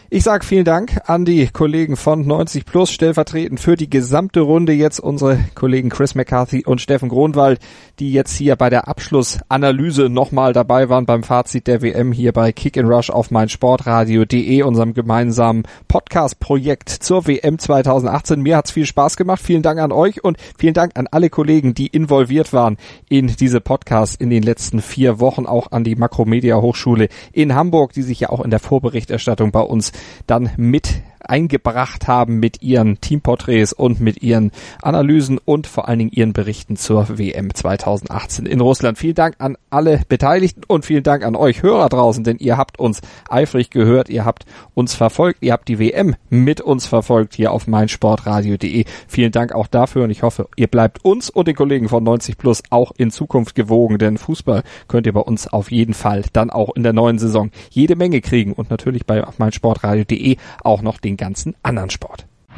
[SPEAKER 1] Ich sage vielen Dank an die Kollegen von 90 Plus, stellvertretend für die gesamte Runde jetzt unsere Kollegen Chris McCarthy und Steffen Gronwald, die jetzt hier bei der Abschlussanalyse nochmal dabei waren beim Fazit der WM hier bei Kick and Rush auf meinsportradio.de, unserem gemeinsamen Podcast-Projekt zur WM 2018. Mir hat's viel Spaß gemacht. Vielen Dank an euch und vielen Dank an alle Kollegen, die involviert waren in diese Podcasts in den letzten vier Wochen, auch an die Makromedia Hochschule in Hamburg, die sich ja auch in der Vorberichterstattung bei uns dann mit eingebracht haben mit ihren Teamporträts und mit ihren Analysen und vor allen Dingen ihren Berichten zur WM 2018 in Russland. Vielen Dank an alle Beteiligten und vielen Dank an euch Hörer draußen, denn ihr habt uns eifrig gehört, ihr habt uns verfolgt, ihr habt die WM mit uns verfolgt hier auf meinsportradio.de. Vielen Dank auch dafür und ich hoffe, ihr bleibt uns und den Kollegen von 90 Plus auch in Zukunft gewogen, denn Fußball könnt ihr bei uns auf jeden Fall dann auch in der neuen Saison jede Menge kriegen und natürlich bei meinsportradio.de auch noch den ganzen anderen Sport.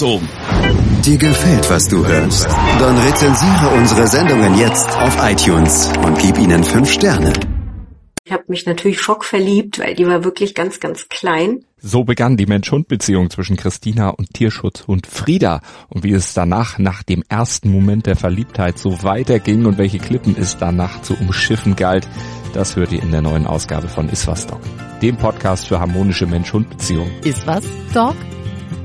[SPEAKER 6] ganz oben.
[SPEAKER 4] Dir gefällt, was du hörst? Dann rezensiere unsere Sendungen jetzt auf iTunes und gib ihnen fünf Sterne.
[SPEAKER 7] Ich habe mich natürlich schockverliebt, weil die war wirklich ganz, ganz klein.
[SPEAKER 1] So begann die Mensch-Hund-Beziehung zwischen Christina und Tierschutzhund Frieda. Und wie es danach, nach dem ersten Moment der Verliebtheit, so weiterging und welche Klippen es danach zu umschiffen galt, das hört ihr in der neuen Ausgabe von Iswas Dog, dem Podcast für harmonische Mensch-Hund-Beziehungen.
[SPEAKER 8] Iswas Dog?